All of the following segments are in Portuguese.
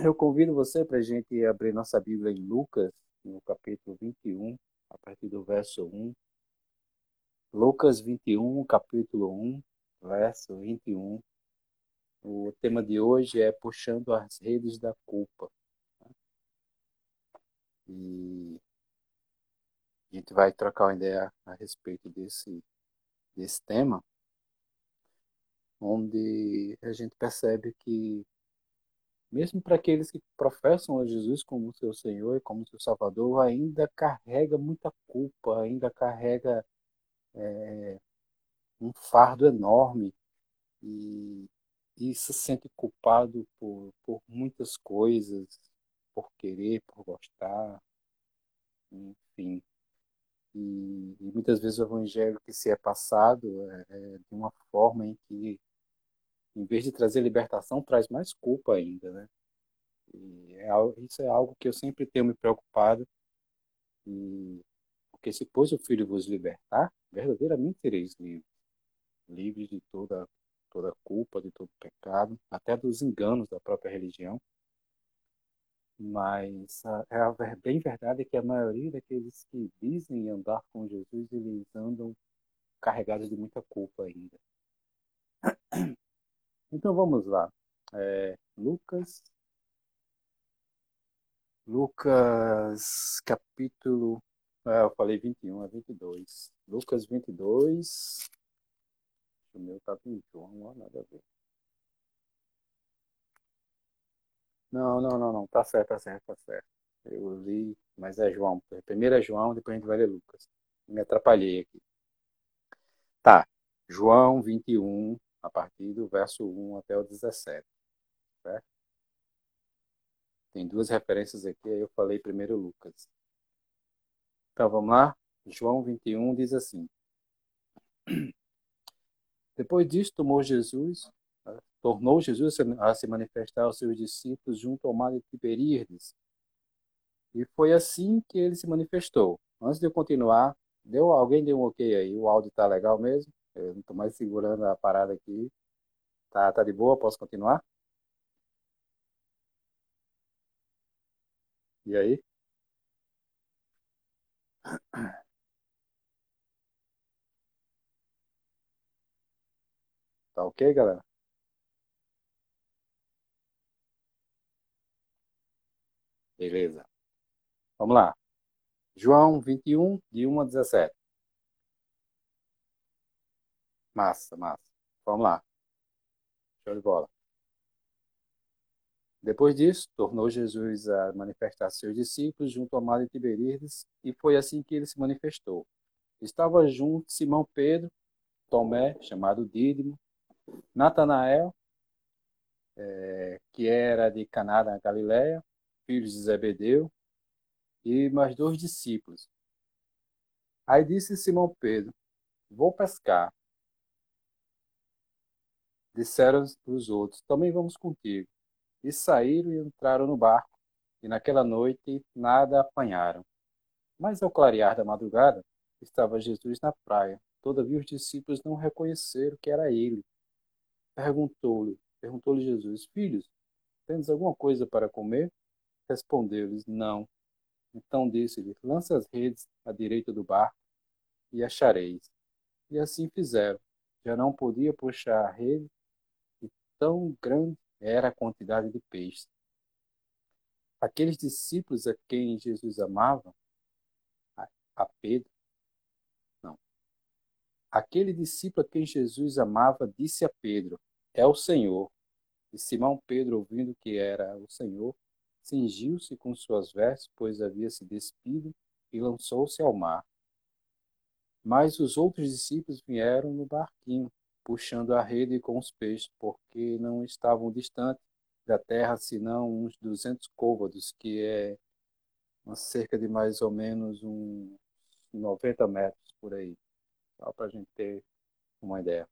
eu convido você para a gente abrir nossa Bíblia em Lucas, no capítulo 21, a partir do verso 1. Lucas 21, capítulo 1, verso 21. O tema de hoje é Puxando as Redes da Culpa. E a gente vai trocar uma ideia a respeito desse, desse tema, onde a gente percebe que mesmo para aqueles que professam a Jesus como seu Senhor e como seu Salvador, ainda carrega muita culpa, ainda carrega é, um fardo enorme e, e se sente culpado por, por muitas coisas, por querer, por gostar, enfim. E, e muitas vezes o evangelho que se é passado é, é de uma forma em que em vez de trazer libertação, traz mais culpa ainda, né? É, isso é algo que eu sempre tenho me preocupado. E, porque se pois o Filho vos libertar, verdadeiramente sereis livres. Livres de toda, toda culpa, de todo pecado, até dos enganos da própria religião. Mas a, é a bem verdade é que a maioria daqueles que dizem andar com Jesus, eles andam carregados de muita culpa ainda. Então vamos lá. É, Lucas. Lucas capítulo. É, eu falei 21 a 22. Lucas 22. O meu tá em João, não nada a ver. Não, não, não, não. Tá certo, tá certo, tá certo. Eu li, mas é João. Primeiro é João, depois a gente vai ler Lucas. Me atrapalhei aqui. Tá. João 21, a partir do verso 1 até o 17. Certo? Tem duas referências aqui, aí eu falei primeiro Lucas. Então vamos lá? João 21 diz assim: Depois disso, tomou Jesus, tornou Jesus a se manifestar aos seus discípulos junto ao mar de Tiberíades. E foi assim que ele se manifestou. Antes de eu continuar, deu alguém deu um ok aí? O áudio tá legal mesmo? Eu não estou mais segurando a parada aqui. Tá, tá de boa? Posso continuar? E aí? Tá ok, galera? Beleza. Vamos lá. João 21, de 1 a 17. Massa, massa. Vamos lá. Show de bola. Depois disso, tornou Jesus a manifestar seus discípulos junto ao mar de Tiberíades, e foi assim que ele se manifestou. Estava junto Simão Pedro, Tomé, chamado Dídimo, Natanael, é, que era de Caná da Galiléia, filhos de Zebedeu, e mais dois discípulos. Aí disse Simão Pedro: Vou pescar. Disseram os outros: Também vamos contigo. E saíram e entraram no barco, e naquela noite nada apanharam. Mas ao clarear da madrugada, estava Jesus na praia. Todavia os discípulos não reconheceram que era ele. Perguntou-lhe, perguntou-lhe Jesus: Filhos, tens alguma coisa para comer? Respondeu-lhes: Não. Então disse-lhe: Lança as redes à direita do barco e achareis. E assim fizeram. Já não podia puxar a rede tão grande era a quantidade de peixes. Aqueles discípulos a quem Jesus amava, a Pedro, não. Aquele discípulo a quem Jesus amava disse a Pedro: É o Senhor. E Simão Pedro, ouvindo que era o Senhor, cingiu-se com suas vestes, pois havia se despido, e lançou-se ao mar. Mas os outros discípulos vieram no barquinho puxando a rede com os peixes, porque não estavam distantes da terra, senão uns 200 côvados, que é cerca de mais ou menos uns 90 metros por aí, só para a gente ter uma ideia.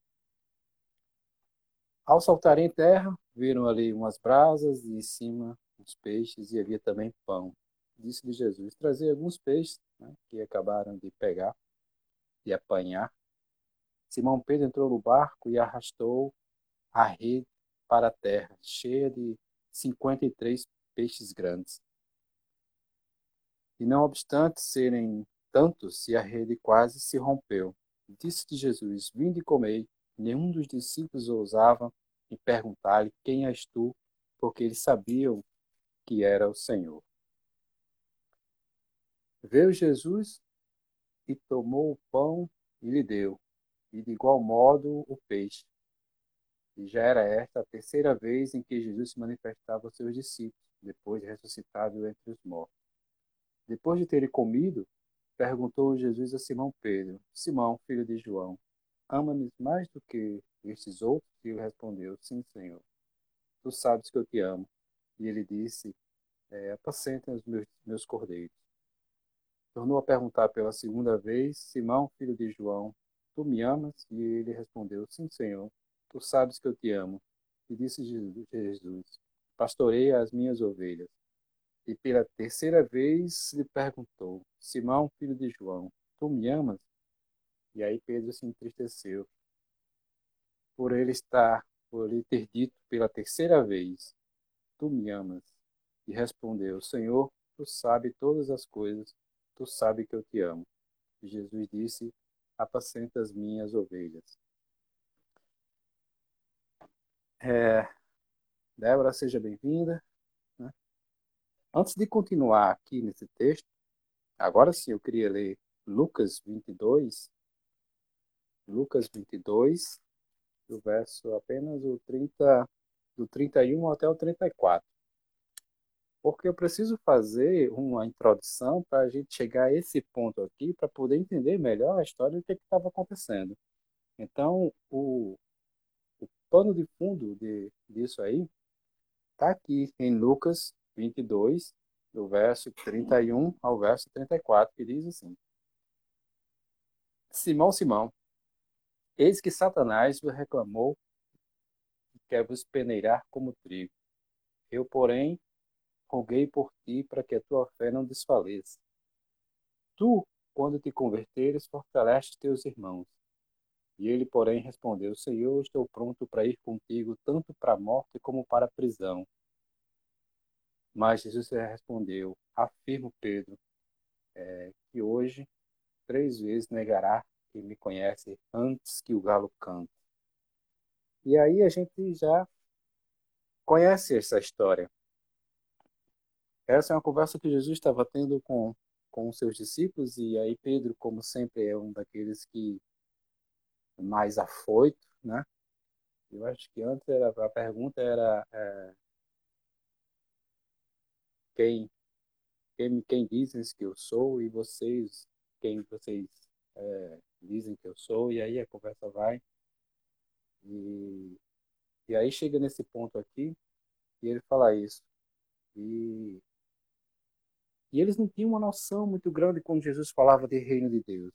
Ao saltarem em terra, viram ali umas brasas e em cima uns peixes e havia também pão. Disse-lhe Jesus: Trazer alguns peixes né, que acabaram de pegar e apanhar Simão Pedro entrou no barco e arrastou a rede para a terra, cheia de 53 peixes grandes. E não obstante serem tantos, e a rede quase se rompeu. Disse-lhe Jesus: Vinde e comei. Nenhum dos discípulos ousava em perguntar-lhe: Quem és tu? Porque eles sabiam que era o Senhor. Veio Jesus e tomou o pão e lhe deu, e de igual modo o peixe. E já era esta a terceira vez em que Jesus se manifestava aos seus discípulos, depois de ressuscitado entre os mortos. Depois de terem comido, perguntou Jesus a Simão Pedro: Simão, filho de João, ama-me mais do que estes outros? E ele respondeu: Sim, Senhor. Tu sabes que eu te amo. E ele disse: é, Apacentem os meus, meus cordeiros. Tornou a perguntar pela segunda vez: Simão, filho de João, tu me amas? E ele respondeu: Sim, Senhor. Tu sabes que eu te amo. E disse Jesus: Pastoreia as minhas ovelhas. E pela terceira vez lhe perguntou: Simão, filho de João, tu me amas? E aí Pedro se entristeceu por ele estar, por ele ter dito pela terceira vez: Tu me amas? E respondeu: Senhor, tu sabes todas as coisas, tu sabes que eu te amo. E Jesus disse: Apacenta as minhas ovelhas. É, Débora, seja bem-vinda. Né? Antes de continuar aqui nesse texto, agora sim eu queria ler Lucas 22, Lucas 22, do verso apenas o 30, do 31 até o 34. Porque eu preciso fazer uma introdução para a gente chegar a esse ponto aqui, para poder entender melhor a história do que estava acontecendo. Então, o, o pano de fundo de, disso aí está aqui em Lucas 22, do verso 31 ao verso 34, que diz assim: Simão, Simão, Eis que Satanás vos reclamou e quer vos peneirar como trigo. Eu, porém, roguei por ti para que a tua fé não desfaleça. Tu, quando te converteres, fortaleste teus irmãos. E ele, porém, respondeu: Senhor, estou pronto para ir contigo, tanto para a morte como para a prisão. Mas Jesus respondeu: Afirmo, Pedro, é, que hoje três vezes negará que me conhece antes que o galo cante. E aí a gente já conhece essa história. Essa é uma conversa que Jesus estava tendo com, com os seus discípulos, e aí Pedro, como sempre, é um daqueles que mais afoito, né? Eu acho que antes era, a pergunta era é, quem, quem, quem dizem que eu sou e vocês, quem vocês é, dizem que eu sou, e aí a conversa vai. E, e aí chega nesse ponto aqui, e ele fala isso. E, e eles não tinham uma noção muito grande quando Jesus falava de reino de Deus.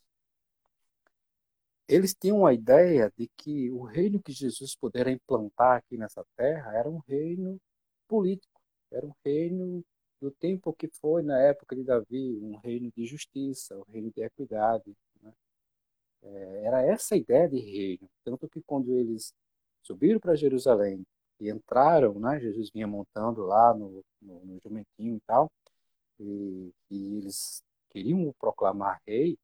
Eles tinham a ideia de que o reino que Jesus pudera implantar aqui nessa terra era um reino político, era um reino do tempo que foi na época de Davi, um reino de justiça, um reino de equidade, é, era essa a ideia de reino. Tanto que quando eles subiram para Jerusalém e entraram, né, Jesus vinha montando lá no, no, no jumentinho e tal, e, e eles queriam o proclamar rei,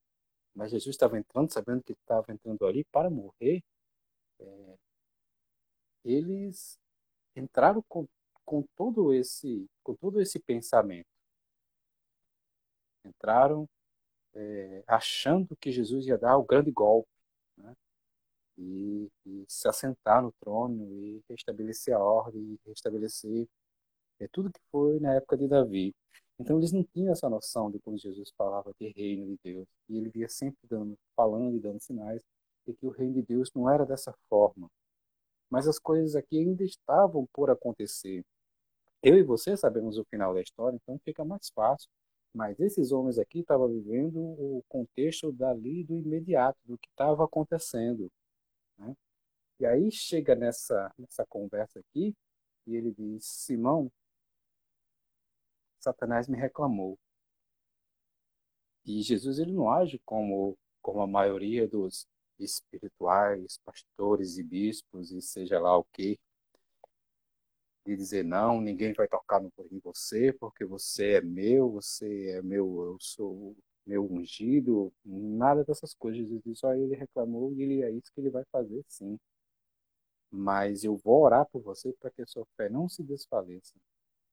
mas Jesus estava entrando, sabendo que estava entrando ali para morrer, é, eles entraram com, com todo esse com todo esse pensamento entraram é, achando que Jesus ia dar o grande golpe né? e, e, se assentar no trono e restabelecer a ordem, restabelecer é, tudo que foi na época de Davi. Então eles não tinham essa noção de quando Jesus falava de reino de Deus e ele via sempre dando, falando e dando sinais de que o reino de Deus não era dessa forma. Mas as coisas aqui ainda estavam por acontecer. Eu e você sabemos o final da história, então fica mais fácil mas esses homens aqui estavam vivendo o contexto dali do imediato, do que estava acontecendo. Né? E aí chega nessa, nessa conversa aqui, e ele diz: Simão, Satanás me reclamou. E Jesus ele não age como, como a maioria dos espirituais, pastores e bispos, e seja lá o que, e dizer não, ninguém vai tocar no, em você porque você é meu, você é meu, eu sou meu ungido, nada dessas coisas. Só ele reclamou e ele é isso que ele vai fazer, sim. Mas eu vou orar por você para que a sua fé não se desfaleça.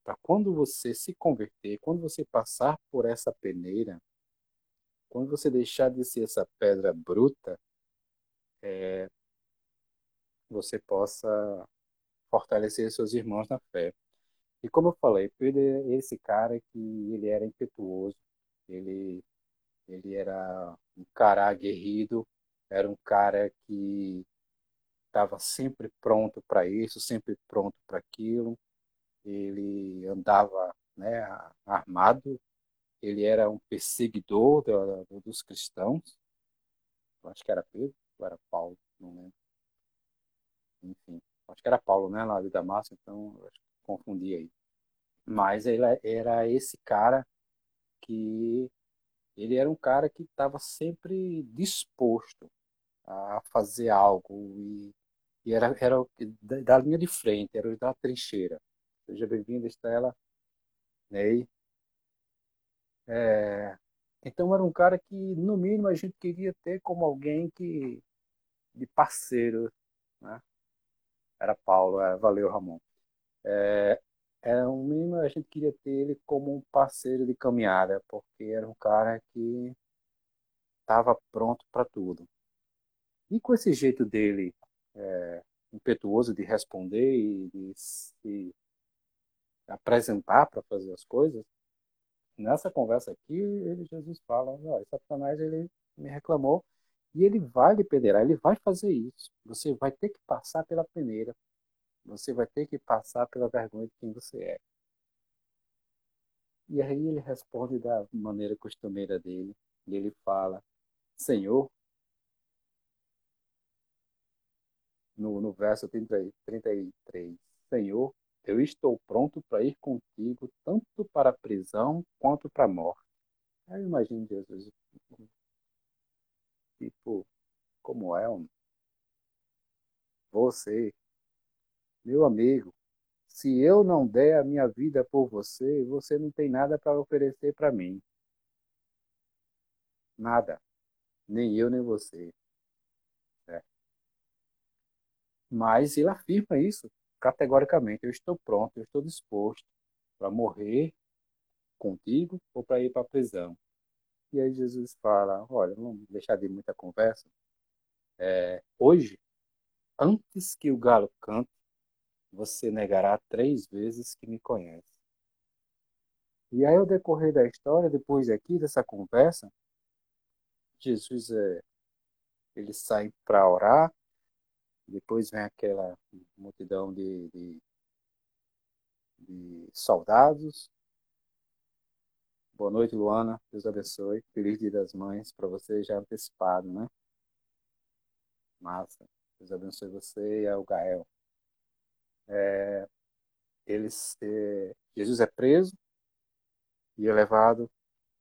Para quando você se converter, quando você passar por essa peneira, quando você deixar de ser essa pedra bruta, é, você possa fortalecer seus irmãos na fé. E como eu falei, Pedro é esse cara que ele era impetuoso, ele ele era um cara aguerrido, era um cara que estava sempre pronto para isso, sempre pronto para aquilo. Ele andava né, armado, ele era um perseguidor do, dos cristãos. Eu acho que era Pedro ou era Paulo, não lembro. Enfim, acho que era Paulo, né, lá de Damasco, então eu confundi aí. Mas ele era esse cara que ele era um cara que estava sempre disposto a fazer algo e, e era, era da, linha de frente, era da trincheira. Seja bem-vinda, Estela. Ney. É, então era um cara que, no mínimo, a gente queria ter como alguém que de parceiro, né? Era Paulo, é, valeu, Ramon. É, era um mínimo a gente queria ter ele como um parceiro de caminhada, porque era um cara que estava pronto para tudo. E com esse jeito dele é, impetuoso de responder e de se apresentar para fazer as coisas, nessa conversa aqui, ele, Jesus fala, oh, Satanás ele me reclamou e ele vai lhe peneirar, ele vai fazer isso. Você vai ter que passar pela peneira. Você vai ter que passar pela vergonha de quem você é. E aí ele responde da maneira costumeira dele. E ele fala: Senhor, no, no verso 30, 33, Senhor, eu estou pronto para ir contigo, tanto para a prisão quanto para a morte. Aí eu imagino Jesus, tipo, como é, homem? Você meu amigo, se eu não der a minha vida por você, você não tem nada para oferecer para mim. Nada. Nem eu, nem você. É. Mas ele afirma isso categoricamente. Eu estou pronto, eu estou disposto para morrer contigo ou para ir para a prisão. E aí Jesus fala: Olha, vamos deixar de muita conversa. É, hoje, antes que o galo cante, você negará três vezes que me conhece. E aí, ao decorrer da história, depois aqui dessa conversa, Jesus é, ele sai para orar, depois vem aquela multidão de, de, de soldados. Boa noite, Luana. Deus abençoe. Feliz Dia das Mães para você já antecipado, né? Massa. Deus abençoe você e ao Gael é, eles, é, Jesus é preso e é levado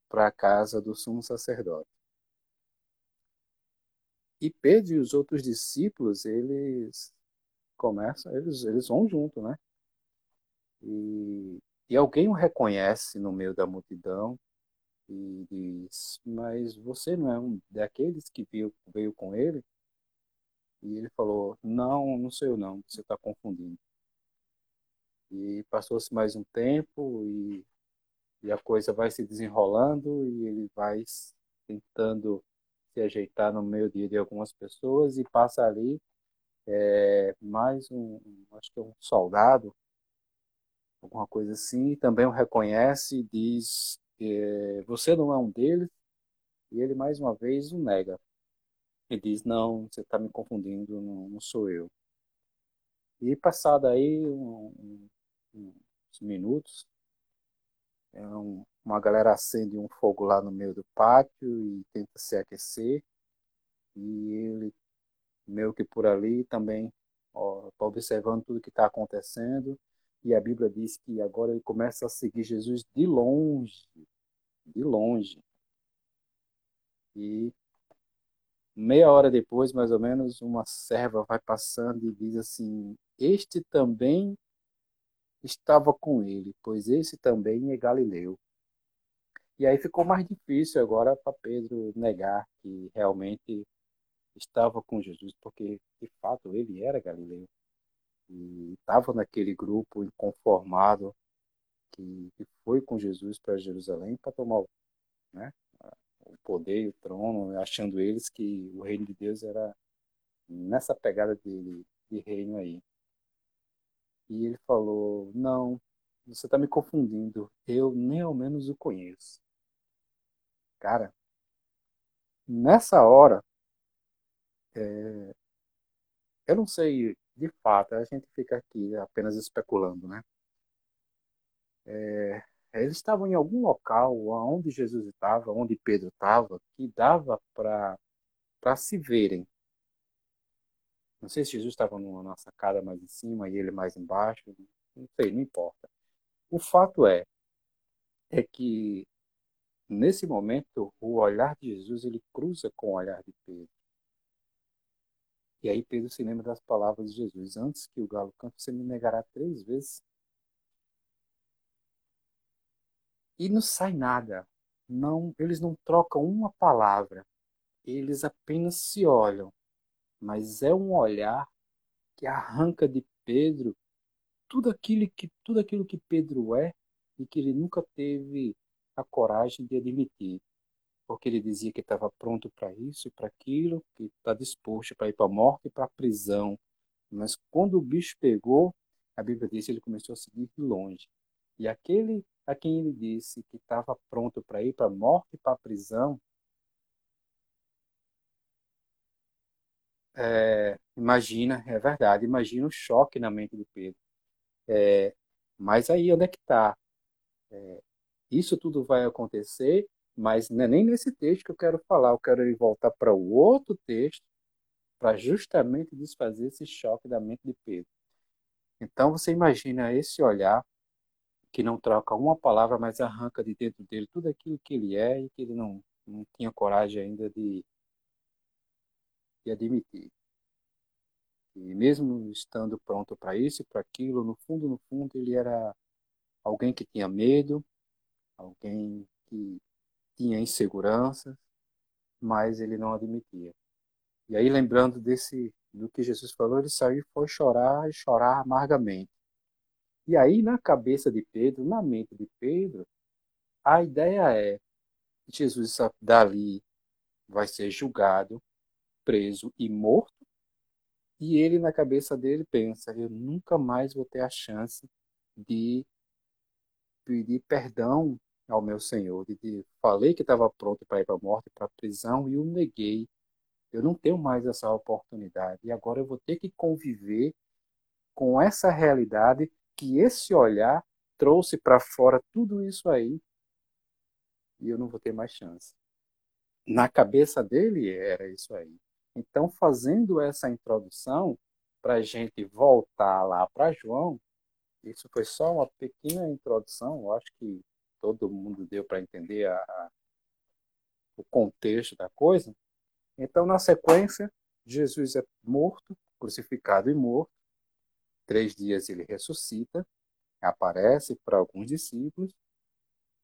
para a casa do sumo sacerdote. E Pedro e os outros discípulos, eles começam, eles, eles vão junto, né? E, e alguém o reconhece no meio da multidão e diz, mas você não é um daqueles que veio, veio com ele? E ele falou, não, não sei eu não, você está confundindo. E passou-se mais um tempo e, e a coisa vai se desenrolando e ele vai tentando se ajeitar no meio dia de algumas pessoas e passa ali é, mais um, acho que é um soldado, alguma coisa assim, e também o reconhece e diz, é, você não é um deles, e ele mais uma vez o nega. E diz, não, você está me confundindo, não, não, sou eu. E passado aí um, uns minutos. É um, uma galera acende um fogo lá no meio do pátio e tenta se aquecer. E ele, meio que por ali, também está observando tudo que está acontecendo. E a Bíblia diz que agora ele começa a seguir Jesus de longe. De longe. E meia hora depois, mais ou menos, uma serva vai passando e diz assim: Este também estava com ele, pois esse também é Galileu. E aí ficou mais difícil agora para Pedro negar que realmente estava com Jesus, porque de fato ele era Galileu e estava naquele grupo inconformado que, que foi com Jesus para Jerusalém para tomar né, o poder e o trono, achando eles que o reino de Deus era nessa pegada de, de reino aí. E ele falou: Não, você está me confundindo, eu nem ao menos o conheço. Cara, nessa hora, é, eu não sei de fato, a gente fica aqui apenas especulando, né? É, eles estavam em algum local onde Jesus estava, onde Pedro estava, que dava para se verem. Não sei se Jesus estava numa sacada mais em cima e ele mais embaixo, não sei, não importa. O fato é, é que nesse momento o olhar de Jesus ele cruza com o olhar de Pedro. E aí Pedro se lembra das palavras de Jesus: Antes que o galo cante, você me negará três vezes. E não sai nada. Não, eles não trocam uma palavra. Eles apenas se olham. Mas é um olhar que arranca de Pedro tudo aquilo que tudo aquilo que Pedro é e que ele nunca teve a coragem de admitir porque ele dizia que estava pronto para isso, para aquilo, que está disposto para ir para a morte e para a prisão. Mas quando o bicho pegou, a Bíblia diz que ele começou a seguir de longe. E aquele a quem ele disse que estava pronto para ir para a morte e para a prisão, é, imagina, é verdade, imagina o choque na mente de Pedro. É, mas aí onde é que está? É, isso tudo vai acontecer mas não é nem nesse texto que eu quero falar, eu quero voltar para o outro texto para justamente desfazer esse choque da mente de Pedro. Então você imagina esse olhar que não troca uma palavra, mas arranca de dentro dele tudo aquilo que ele é e que ele não, não tinha coragem ainda de, de admitir. E mesmo estando pronto para isso e para aquilo, no fundo, no fundo, ele era alguém que tinha medo, alguém que tinha insegurança, mas ele não admitia. E aí, lembrando desse do que Jesus falou, ele saiu e foi chorar e chorar amargamente. E aí, na cabeça de Pedro, na mente de Pedro, a ideia é que Jesus dali vai ser julgado, preso e morto. E ele, na cabeça dele, pensa: eu nunca mais vou ter a chance de pedir perdão ao meu Senhor, de falei que estava pronto para ir para a morte, para a prisão, e o neguei. Eu não tenho mais essa oportunidade. E agora eu vou ter que conviver com essa realidade que esse olhar trouxe para fora tudo isso aí. E eu não vou ter mais chance. Na cabeça dele era isso aí. Então, fazendo essa introdução, para a gente voltar lá para João, isso foi só uma pequena introdução, eu acho que todo mundo deu para entender a, a, o contexto da coisa. Então, na sequência, Jesus é morto, crucificado e morto. Três dias ele ressuscita, aparece para alguns discípulos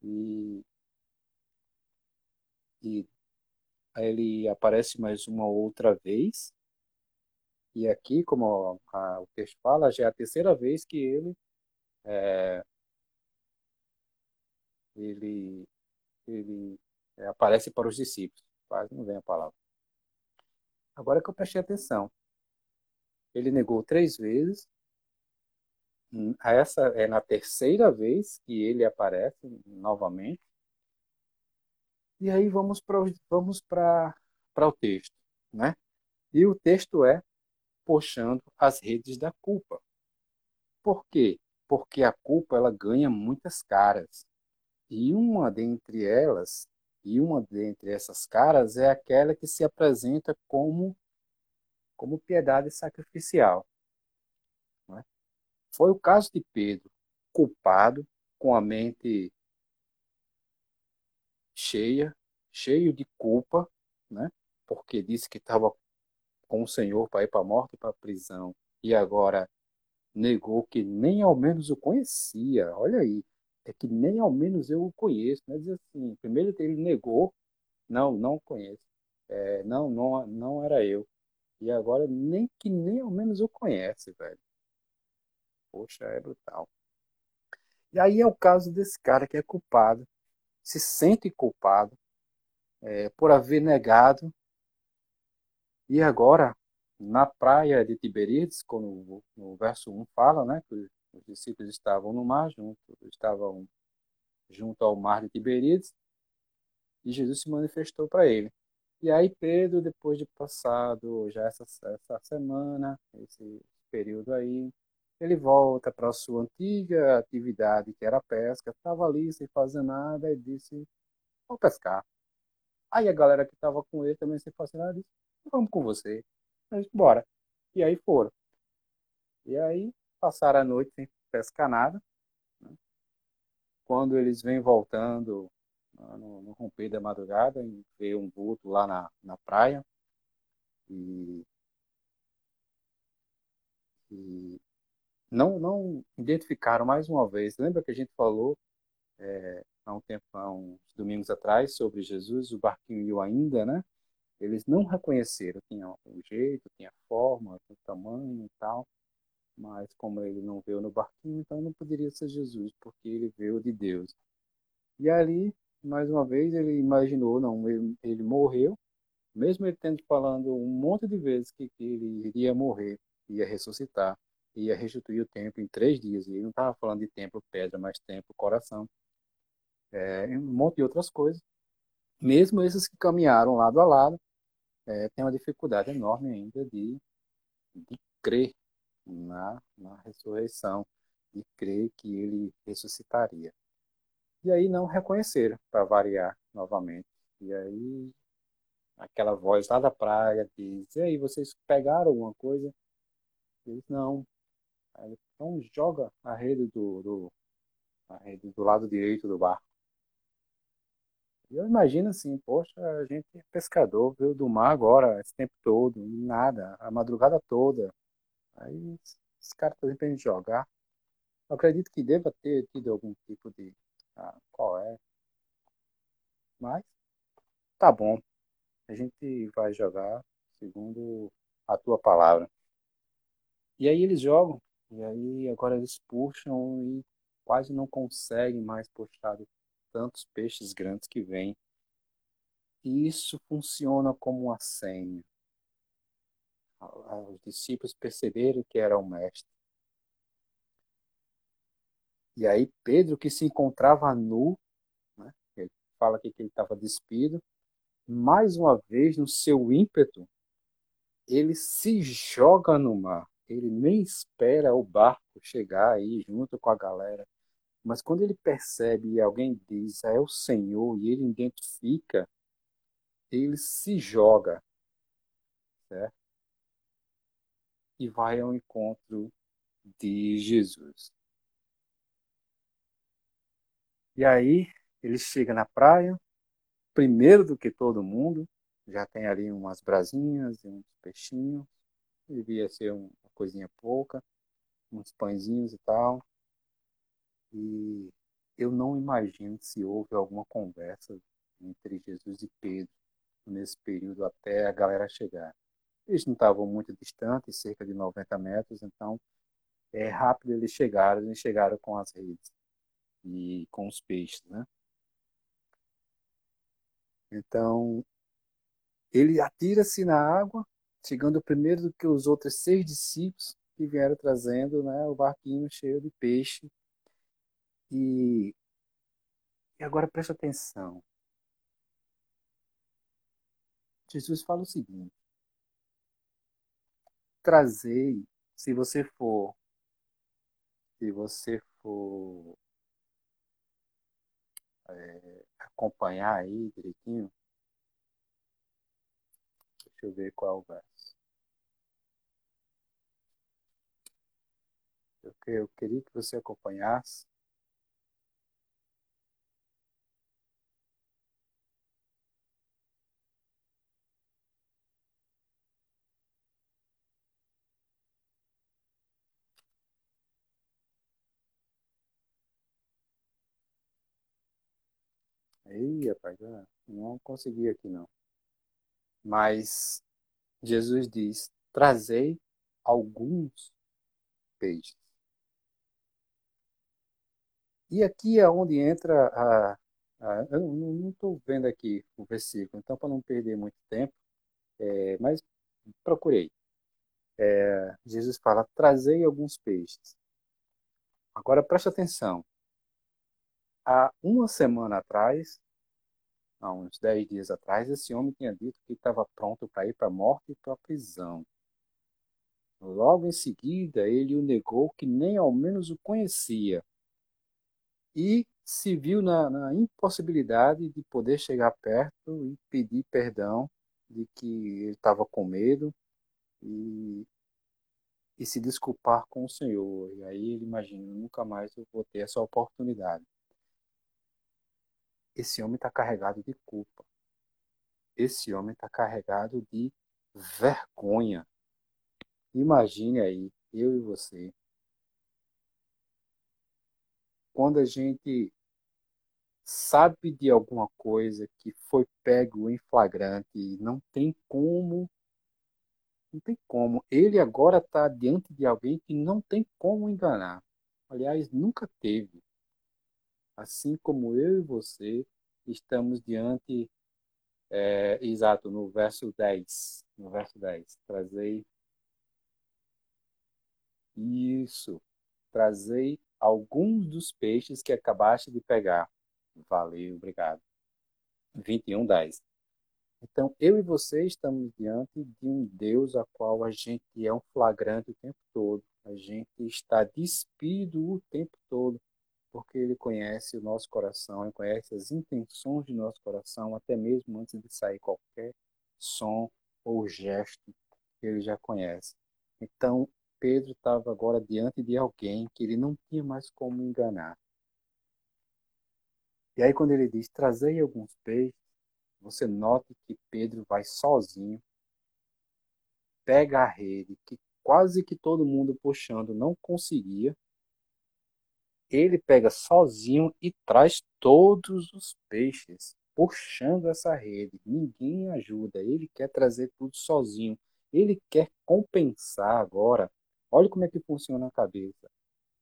e, e ele aparece mais uma outra vez. E aqui, como a, o texto fala, já é a terceira vez que ele é, ele, ele é, aparece para os discípulos. Quase não vem a palavra. Agora que eu prestei atenção. Ele negou três vezes. Hum, essa é na terceira vez que ele aparece novamente. E aí vamos para vamos o texto, né? E o texto é puxando as redes da culpa. Por quê? Porque a culpa ela ganha muitas caras. E uma dentre elas, e uma dentre essas caras é aquela que se apresenta como como piedade sacrificial. É? Foi o caso de Pedro, culpado, com a mente cheia, cheio de culpa, né? porque disse que estava com o Senhor para ir para a morte e para a prisão, e agora negou que nem ao menos o conhecia. Olha aí, é que nem ao menos eu o conheço. Diz assim, primeiro ele negou, não, não conheço. É, não, não, não era eu. E agora nem que nem ao menos o conhece, velho. Poxa, é brutal. E aí é o caso desse cara que é culpado, se sente culpado é, por haver negado. E agora, na praia de Tiberíades, como no verso 1 fala, né, que os discípulos estavam no mar, junto, estavam junto ao mar de Tiberíades, e Jesus se manifestou para ele. E aí Pedro, depois de passado já essa, essa semana, esse período aí, ele volta para a sua antiga atividade, que era a pesca, estava ali sem fazer nada e disse, vou pescar. Aí a galera que estava com ele também sem fazer nada disse, vamos com você. Aí, bora. E aí foram. E aí passaram a noite sem pescar nada. Né? Quando eles vêm voltando no, no romper da madrugada, vê um vulto lá na, na praia. E, e não, não identificaram mais uma vez. Lembra que a gente falou é, há um tempo, há uns domingos atrás, sobre Jesus, o barquinho e o ainda, né? Eles não reconheceram, tinha o jeito, tinha a forma, o tamanho e tal, mas como ele não veio no barquinho, então não poderia ser Jesus, porque ele veio de Deus. E ali mais uma vez, ele imaginou, não, ele, morreu, mesmo ele tendo falando um monte de vezes que, que ele iria morrer, ia ressuscitar, ia restituir o tempo em três dias. E ele não estava falando de tempo pedra, mas tempo coração. É, um monte de outras coisas. Mesmo esses que caminharam lado a lado, é, tem uma dificuldade enorme ainda de, de crer na, na ressurreição, de crer que ele ressuscitaria. E aí não reconheceram, para variar novamente. E aí aquela voz lá da praia diz, e aí, vocês pegaram alguma coisa? Eles, não. Aí, então joga a rede do, do, a rede do lado direito do barco. E eu imagino assim, poxa, a gente é pescador, veio do mar agora, esse tempo todo, nada, a madrugada toda. Aí os caras estão tentando jogar. Eu acredito que deva ter tido algum tipo de ah, qual é? Mas tá bom. A gente vai jogar segundo a tua palavra. E aí eles jogam, e aí agora eles puxam e quase não conseguem mais puxar tantos peixes grandes que vêm. E isso funciona como uma senha. Os discípulos perceberam que era o mestre. E aí Pedro, que se encontrava nu, né, ele fala aqui que ele estava despido, mais uma vez, no seu ímpeto, ele se joga no mar. Ele nem espera o barco chegar aí junto com a galera. Mas quando ele percebe e alguém diz, é o Senhor, e ele identifica, ele se joga, certo? E vai ao encontro de Jesus. E aí ele chega na praia, primeiro do que todo mundo, já tem ali umas brasinhas e uns peixinhos, devia ser uma coisinha pouca, uns pãezinhos e tal. E eu não imagino se houve alguma conversa entre Jesus e Pedro nesse período até a galera chegar. Eles não estavam muito distantes, cerca de 90 metros, então é rápido eles chegaram, eles chegaram com as redes e com os peixes, né? Então, ele atira-se na água, chegando primeiro do que os outros seis discípulos que vieram trazendo né, o barquinho cheio de peixe. E, e agora preste atenção. Jesus fala o seguinte: trazei, se você for, se você for é, acompanhar aí direitinho. Deixa eu ver qual é o verso. Eu, eu queria que você acompanhasse. Ei, rapaz, não consegui aqui não. Mas Jesus diz: trazei alguns peixes. E aqui é onde entra a. a eu não estou vendo aqui o versículo, então, para não perder muito tempo, é, mas procurei. É, Jesus fala: trazei alguns peixes. Agora preste atenção. Há uma semana atrás, há uns dez dias atrás, esse homem tinha dito que estava pronto para ir para a morte e para a prisão. Logo em seguida, ele o negou que nem ao menos o conhecia e se viu na, na impossibilidade de poder chegar perto e pedir perdão de que ele estava com medo e, e se desculpar com o Senhor. E aí ele imagina, nunca mais eu vou ter essa oportunidade. Esse homem está carregado de culpa. Esse homem está carregado de vergonha. Imagine aí, eu e você. Quando a gente sabe de alguma coisa que foi pego em flagrante e não tem como, não tem como. Ele agora está diante de alguém que não tem como enganar. Aliás, nunca teve. Assim como eu e você estamos diante, é, exato, no verso 10. No verso 10. Trazei. Isso. Trazei alguns dos peixes que acabaste de pegar. Valeu, obrigado. 21, 10. Então, eu e você estamos diante de um Deus a qual a gente é um flagrante o tempo todo. A gente está despido o tempo todo, porque Ele conhece o nosso coração, Ele conhece as intenções do nosso coração, até mesmo antes de sair qualquer som ou gesto, Ele já conhece. Então, Pedro estava agora diante de alguém que ele não tinha mais como enganar. E aí, quando ele diz: Trazei alguns peixes, você note que Pedro vai sozinho, pega a rede, que quase que todo mundo puxando não conseguia. Ele pega sozinho e traz todos os peixes, puxando essa rede. Ninguém ajuda, ele quer trazer tudo sozinho. Ele quer compensar agora. Olha como é que funciona a cabeça.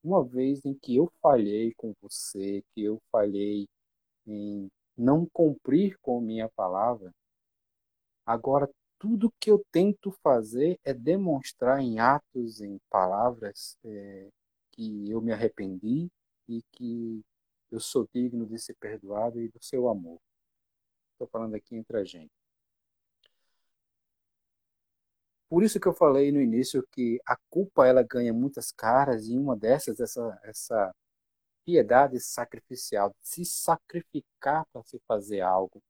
Uma vez em que eu falhei com você, que eu falhei em não cumprir com minha palavra, agora tudo que eu tento fazer é demonstrar em atos, em palavras, é, que eu me arrependi e que eu sou digno de ser perdoado e do seu amor. Estou falando aqui entre a gente. Por isso que eu falei no início que a culpa ela ganha muitas caras e uma dessas essa essa piedade sacrificial, se sacrificar para se fazer algo,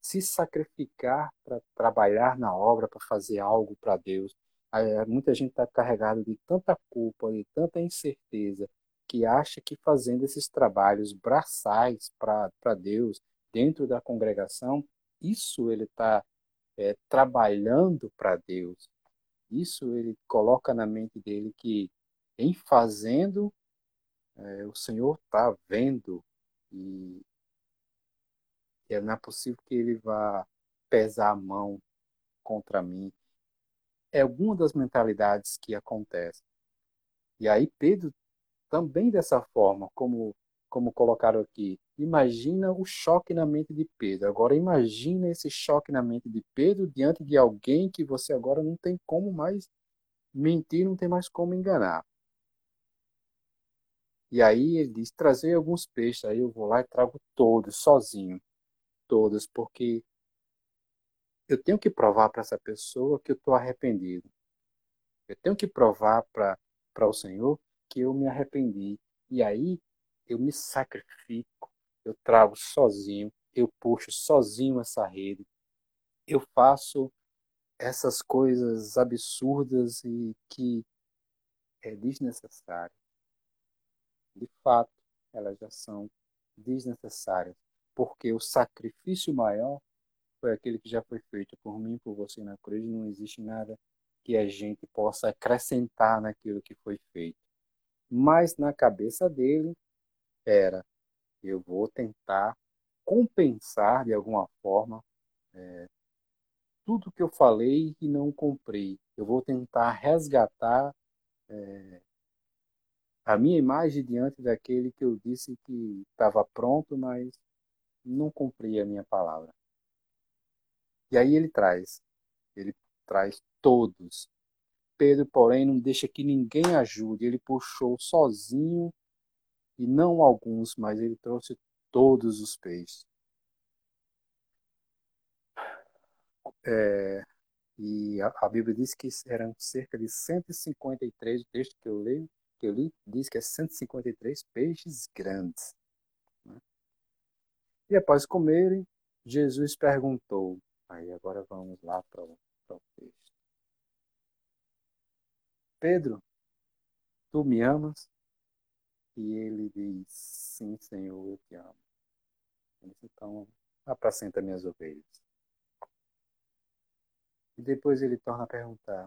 se sacrificar para trabalhar na obra, para fazer algo para Deus. muita gente está carregado de tanta culpa, de tanta incerteza, que acha que fazendo esses trabalhos braçais para Deus dentro da congregação, isso ele está é, trabalhando para Deus. Isso ele coloca na mente dele que em fazendo é, o Senhor está vendo e, e não é possível que ele vá pesar a mão contra mim. É alguma das mentalidades que acontece. E aí Pedro também dessa forma, como como colocaram aqui, imagina o choque na mente de Pedro. Agora imagina esse choque na mente de Pedro diante de alguém que você agora não tem como mais mentir, não tem mais como enganar. E aí ele diz: trazer alguns peixes. Aí eu vou lá e trago todos, sozinho. Todos, porque eu tenho que provar para essa pessoa que eu estou arrependido. Eu tenho que provar para o Senhor que eu me arrependi. E aí eu me sacrifico, eu trago sozinho, eu puxo sozinho essa rede. Eu faço essas coisas absurdas e que é desnecessário de fato, elas já são desnecessárias, porque o sacrifício maior foi aquele que já foi feito por mim, por você na cruz, não existe nada que a gente possa acrescentar naquilo que foi feito. Mas na cabeça dele era: eu vou tentar compensar de alguma forma é, tudo que eu falei e não comprei. Eu vou tentar resgatar é, a minha imagem diante daquele que eu disse que estava pronto, mas não cumpri a minha palavra. E aí ele traz, ele traz todos. Pedro, porém, não deixa que ninguém ajude. Ele puxou sozinho e não alguns, mas ele trouxe todos os peixes. É, e a, a, Bíblia diz que eram cerca de 153, o texto que eu leio, que eu li, diz que é 153 peixes grandes. Né? E após comerem, Jesus perguntou, aí agora vamos lá para o, texto. Pedro, tu me amas? E ele diz, sim, Senhor, eu te amo. Então, apacenta minhas ovelhas. E depois ele torna a perguntar: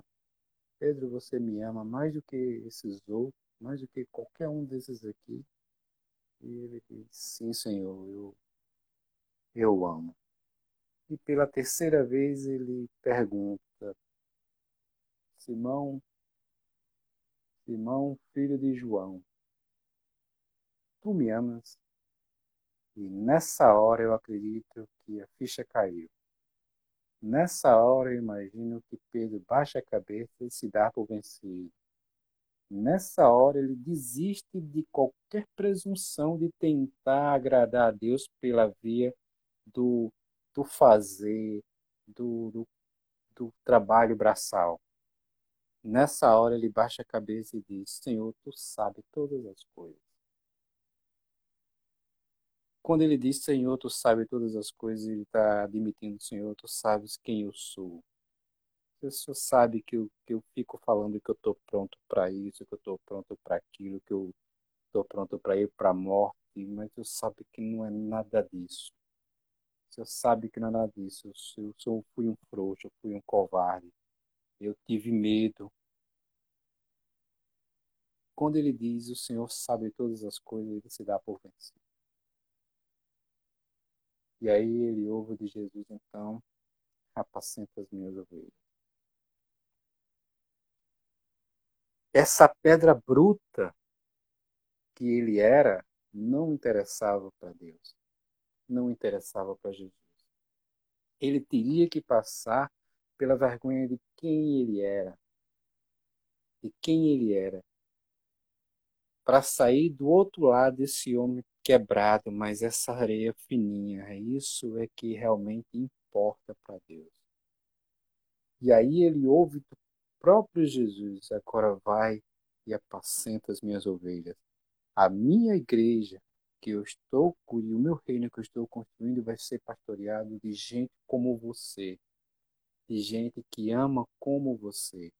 Pedro, você me ama mais do que esses outros, mais do que qualquer um desses aqui? E ele diz: Sim, Senhor, eu, eu amo. E pela terceira vez ele pergunta: Simão, Simão, filho de João, tu me amas? E nessa hora eu acredito que a ficha caiu. Nessa hora eu imagino que Pedro baixa a cabeça e se dá por vencido. Nessa hora ele desiste de qualquer presunção de tentar agradar a Deus pela via do, do fazer, do, do, do trabalho braçal. Nessa hora ele baixa a cabeça e diz: Senhor, tu sabe todas as coisas. Quando ele diz Senhor, tu sabes todas as coisas, ele está admitindo, Senhor, tu sabes quem eu sou. O Senhor sabe que eu, que eu fico falando que eu estou pronto para isso, que eu estou pronto para aquilo, que eu estou pronto para ir para a morte, mas eu sabe que não é nada disso. O Senhor sabe que não é nada disso. Eu, eu fui um frouxo, eu fui um covarde. Eu tive medo. Quando ele diz o Senhor sabe todas as coisas, ele se dá por vencido. E aí ele ouve de Jesus, então, apacenta as minhas ovelhas. Essa pedra bruta que ele era não interessava para Deus, não interessava para Jesus. Ele teria que passar pela vergonha de quem ele era, de quem ele era, para sair do outro lado desse homem quebrado, mas essa areia fininha, isso é que realmente importa para Deus. E aí ele ouve do próprio Jesus, agora vai e apacenta as minhas ovelhas. A minha igreja que eu estou, e o meu reino que eu estou construindo vai ser pastoreado de gente como você, de gente que ama como você,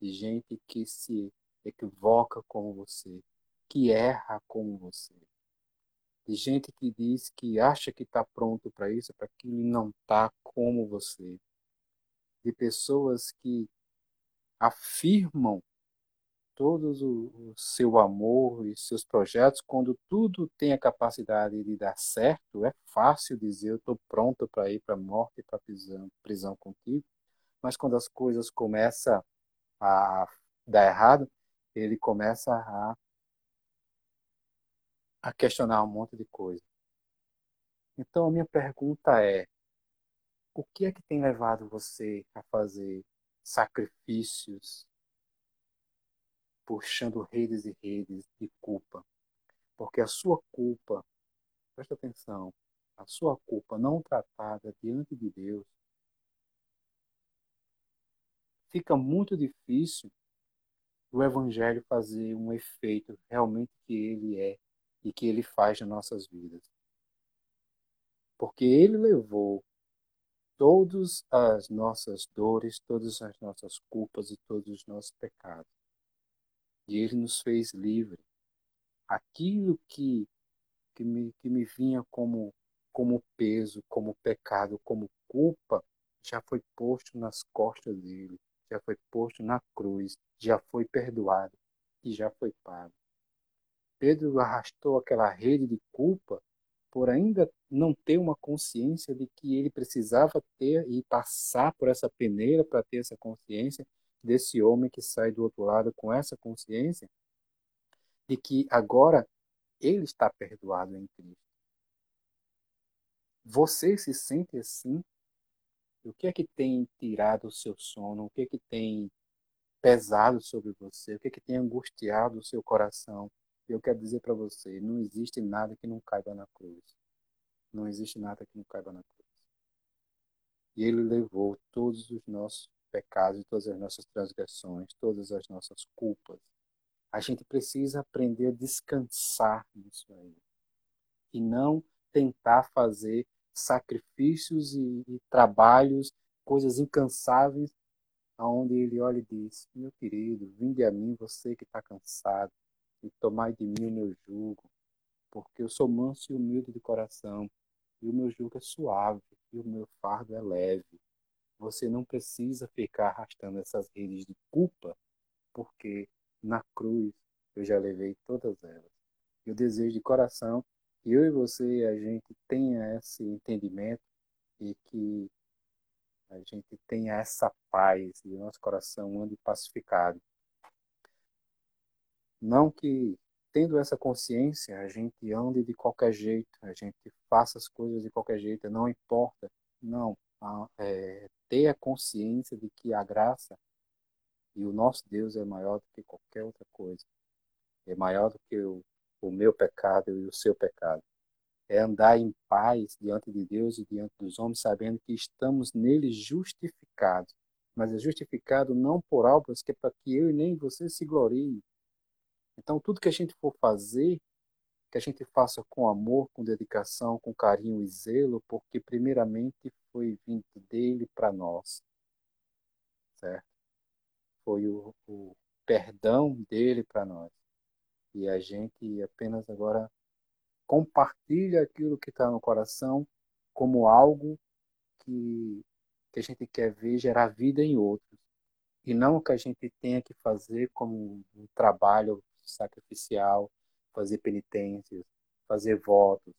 de gente que se equivoca como você, que erra como você de gente que diz que acha que está pronto para isso, para aquilo e não está como você, de pessoas que afirmam todo o, o seu amor e seus projetos quando tudo tem a capacidade de dar certo, é fácil dizer eu estou pronto para ir para a morte para prisão, prisão contigo, mas quando as coisas começam a dar errado, ele começa a a questionar um monte de coisa. Então, a minha pergunta é: o que é que tem levado você a fazer sacrifícios, puxando redes e redes de culpa? Porque a sua culpa, presta atenção, a sua culpa não tratada diante de Deus, fica muito difícil o Evangelho fazer um efeito realmente que ele é e que ele faz nas nossas vidas. Porque ele levou todas as nossas dores, todas as nossas culpas e todos os nossos pecados. E ele nos fez livre. Aquilo que, que, me, que me vinha como, como peso, como pecado, como culpa, já foi posto nas costas dele, já foi posto na cruz, já foi perdoado e já foi pago. Pedro arrastou aquela rede de culpa por ainda não ter uma consciência de que ele precisava ter e passar por essa peneira para ter essa consciência desse homem que sai do outro lado com essa consciência de que agora ele está perdoado em Cristo. Você se sente assim? O que é que tem tirado o seu sono? O que é que tem pesado sobre você? O que é que tem angustiado o seu coração? Eu quero dizer para você, não existe nada que não caiba na cruz. Não existe nada que não caiba na cruz. E ele levou todos os nossos pecados, todas as nossas transgressões, todas as nossas culpas. A gente precisa aprender a descansar nisso aí. E não tentar fazer sacrifícios e, e trabalhos, coisas incansáveis, aonde ele olha e diz: Meu querido, vinde a mim, você que está cansado, e tomai de mim o meu jugo, porque eu sou manso e humilde de coração, e o meu jugo é suave, e o meu fardo é leve. Você não precisa ficar arrastando essas redes de culpa, porque na cruz eu já levei todas elas. Eu desejo de coração que eu e você a gente tenha esse entendimento e que a gente tenha essa paz e o nosso coração ande pacificado não que, tendo essa consciência, a gente ande de qualquer jeito, a gente faça as coisas de qualquer jeito, não importa. Não. É, ter a consciência de que a graça e o nosso Deus é maior do que qualquer outra coisa. É maior do que o, o meu pecado e o seu pecado. É andar em paz diante de Deus e diante dos homens, sabendo que estamos nele justificados. Mas é justificado não por obras que é para que eu e nem você se gloriem, então, tudo que a gente for fazer, que a gente faça com amor, com dedicação, com carinho e zelo, porque primeiramente foi vindo dele para nós, certo? Foi o, o perdão dele para nós. E a gente apenas agora compartilha aquilo que está no coração como algo que, que a gente quer ver gerar vida em outros. E não que a gente tenha que fazer como um trabalho sacrificial, fazer penitências, fazer votos,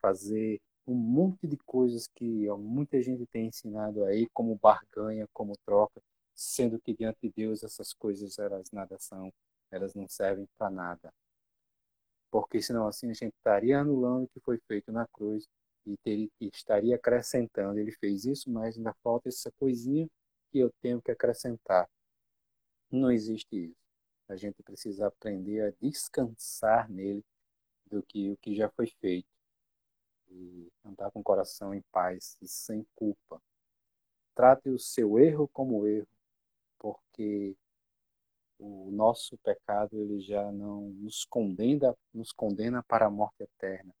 fazer um monte de coisas que ó, muita gente tem ensinado aí como barganha, como troca, sendo que diante de Deus essas coisas elas nada são, elas não servem para nada. Porque senão assim a gente estaria anulando o que foi feito na cruz e, teria, e estaria acrescentando. Ele fez isso, mas ainda falta essa coisinha que eu tenho que acrescentar. Não existe isso. A gente precisa aprender a descansar nele do que o que já foi feito e andar com o coração em paz e sem culpa. Trate o seu erro como erro, porque o nosso pecado ele já não nos condena, nos condena para a morte eterna.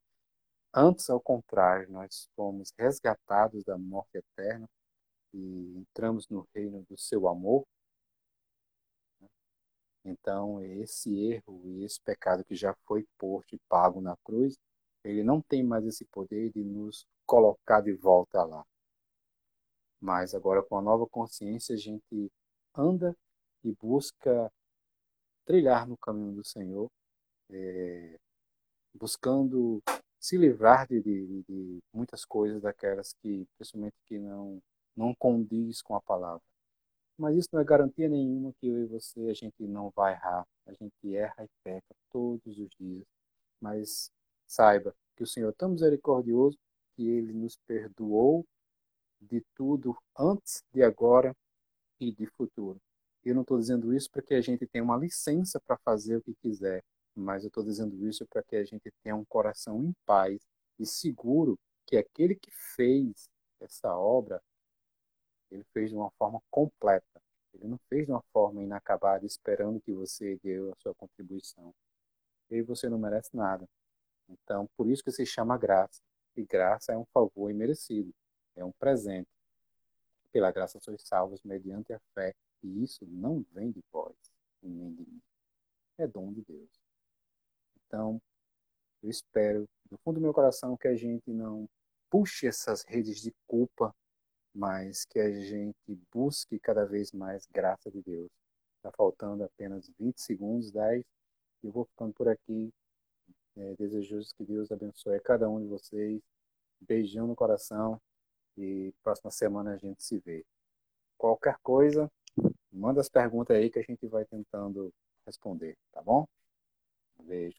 Antes, ao contrário, nós fomos resgatados da morte eterna e entramos no reino do seu amor então, esse erro e esse pecado que já foi posto e pago na cruz, ele não tem mais esse poder de nos colocar de volta lá. Mas agora, com a nova consciência, a gente anda e busca trilhar no caminho do Senhor, é, buscando se livrar de, de, de, muitas coisas daquelas que, principalmente, que não, não condiz com a palavra. Mas isso não é garantia nenhuma que eu e você a gente não vai errar. A gente erra e peca todos os dias. Mas saiba que o Senhor é tão misericordioso que ele nos perdoou de tudo antes, de agora e de futuro. Eu não estou dizendo isso para que a gente tenha uma licença para fazer o que quiser, mas eu estou dizendo isso para que a gente tenha um coração em paz e seguro que aquele que fez essa obra ele fez de uma forma completa. Ele não fez de uma forma inacabada, esperando que você dê a sua contribuição. E você não merece nada. Então, por isso que se chama graça. E graça é um favor imerecido, é um presente. Pela graça sois salvos mediante a fé, e isso não vem de vós, nem de mim. É dom de Deus. Então, eu espero, do fundo do meu coração, que a gente não puxe essas redes de culpa mas que a gente busque cada vez mais graça de Deus. Está faltando apenas 20 segundos, 10, e eu vou ficando por aqui. É, desejoso que Deus abençoe cada um de vocês. Beijão no coração e próxima semana a gente se vê. Qualquer coisa, manda as perguntas aí que a gente vai tentando responder, tá bom? Beijo.